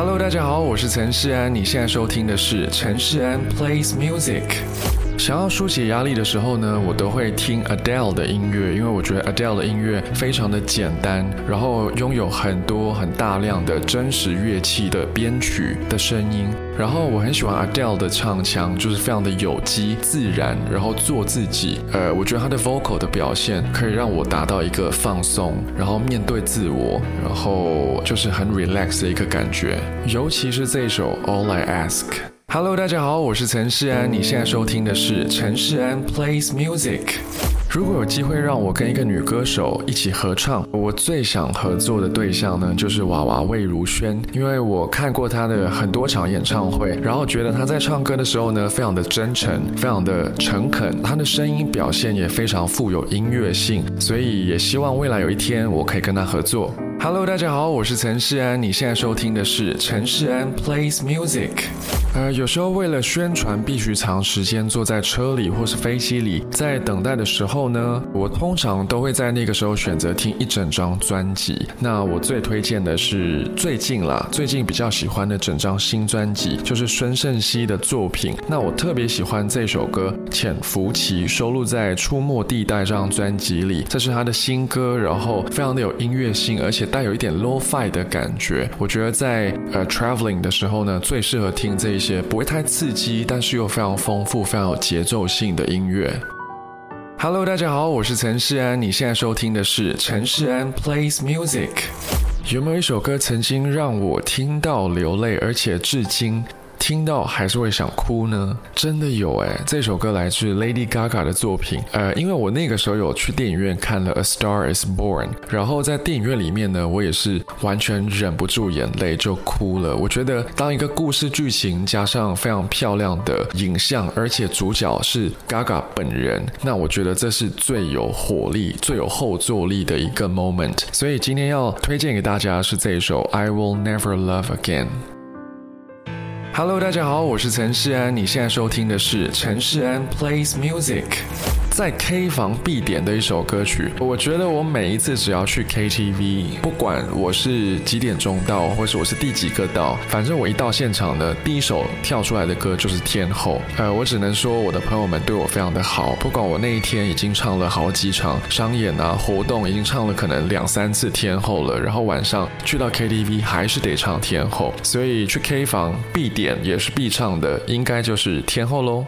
Hello，大家好，我是陈世安，你现在收听的是陈世安 Plays Music。想要疏解压力的时候呢，我都会听 Adele 的音乐，因为我觉得 Adele 的音乐非常的简单，然后拥有很多很大量的真实乐器的编曲的声音，然后我很喜欢 Adele 的唱腔，就是非常的有机自然，然后做自己。呃，我觉得她的 vocal 的表现可以让我达到一个放松，然后面对自我，然后就是很 relax 的一个感觉，尤其是这首 All I Ask。Hello，大家好，我是陈世安，你现在收听的是陈世安 Plays Music。如果有机会让我跟一个女歌手一起合唱，我最想合作的对象呢，就是娃娃魏如萱，因为我看过她的很多场演唱会，然后觉得她在唱歌的时候呢，非常的真诚，非常的诚恳，她的声音表现也非常富有音乐性，所以也希望未来有一天我可以跟她合作。Hello，大家好，我是陈世安，你现在收听的是陈世安 Plays Music。呃，有时候为了宣传，必须长时间坐在车里或是飞机里，在等待的时候呢，我通常都会在那个时候选择听一整张专辑。那我最推荐的是最近啦，最近比较喜欢的整张新专辑，就是孙盛熙的作品。那我特别喜欢这首歌《潜伏期》，收录在《出没地带》这张专辑里。这是他的新歌，然后非常的有音乐性，而且带有一点 low-fi 的感觉。我觉得在呃 traveling 的时候呢，最适合听这一些不会太刺激，但是又非常丰富、非常有节奏性的音乐。Hello，大家好，我是陈世安，你现在收听的是陈世安 Plays Music。有没有一首歌曾经让我听到流泪，而且至今？听到还是会想哭呢？真的有哎，这首歌来自 Lady Gaga 的作品。呃，因为我那个时候有去电影院看了《A Star Is Born》，然后在电影院里面呢，我也是完全忍不住眼泪就哭了。我觉得当一个故事剧情加上非常漂亮的影像，而且主角是 Gaga 本人，那我觉得这是最有火力、最有后坐力的一个 moment。所以今天要推荐给大家是这一首《I Will Never Love Again》。Hello，大家好，我是陈世安，你现在收听的是陈世安 Plays Music。在 K 房必点的一首歌曲，我觉得我每一次只要去 KTV，不管我是几点钟到，或是我是第几个到，反正我一到现场的第一首跳出来的歌就是《天后》。呃，我只能说我的朋友们对我非常的好，不管我那一天已经唱了好几场商演啊活动，已经唱了可能两三次《天后》了，然后晚上去到 KTV 还是得唱《天后》，所以去 K 房必点也是必唱的，应该就是《天后》喽。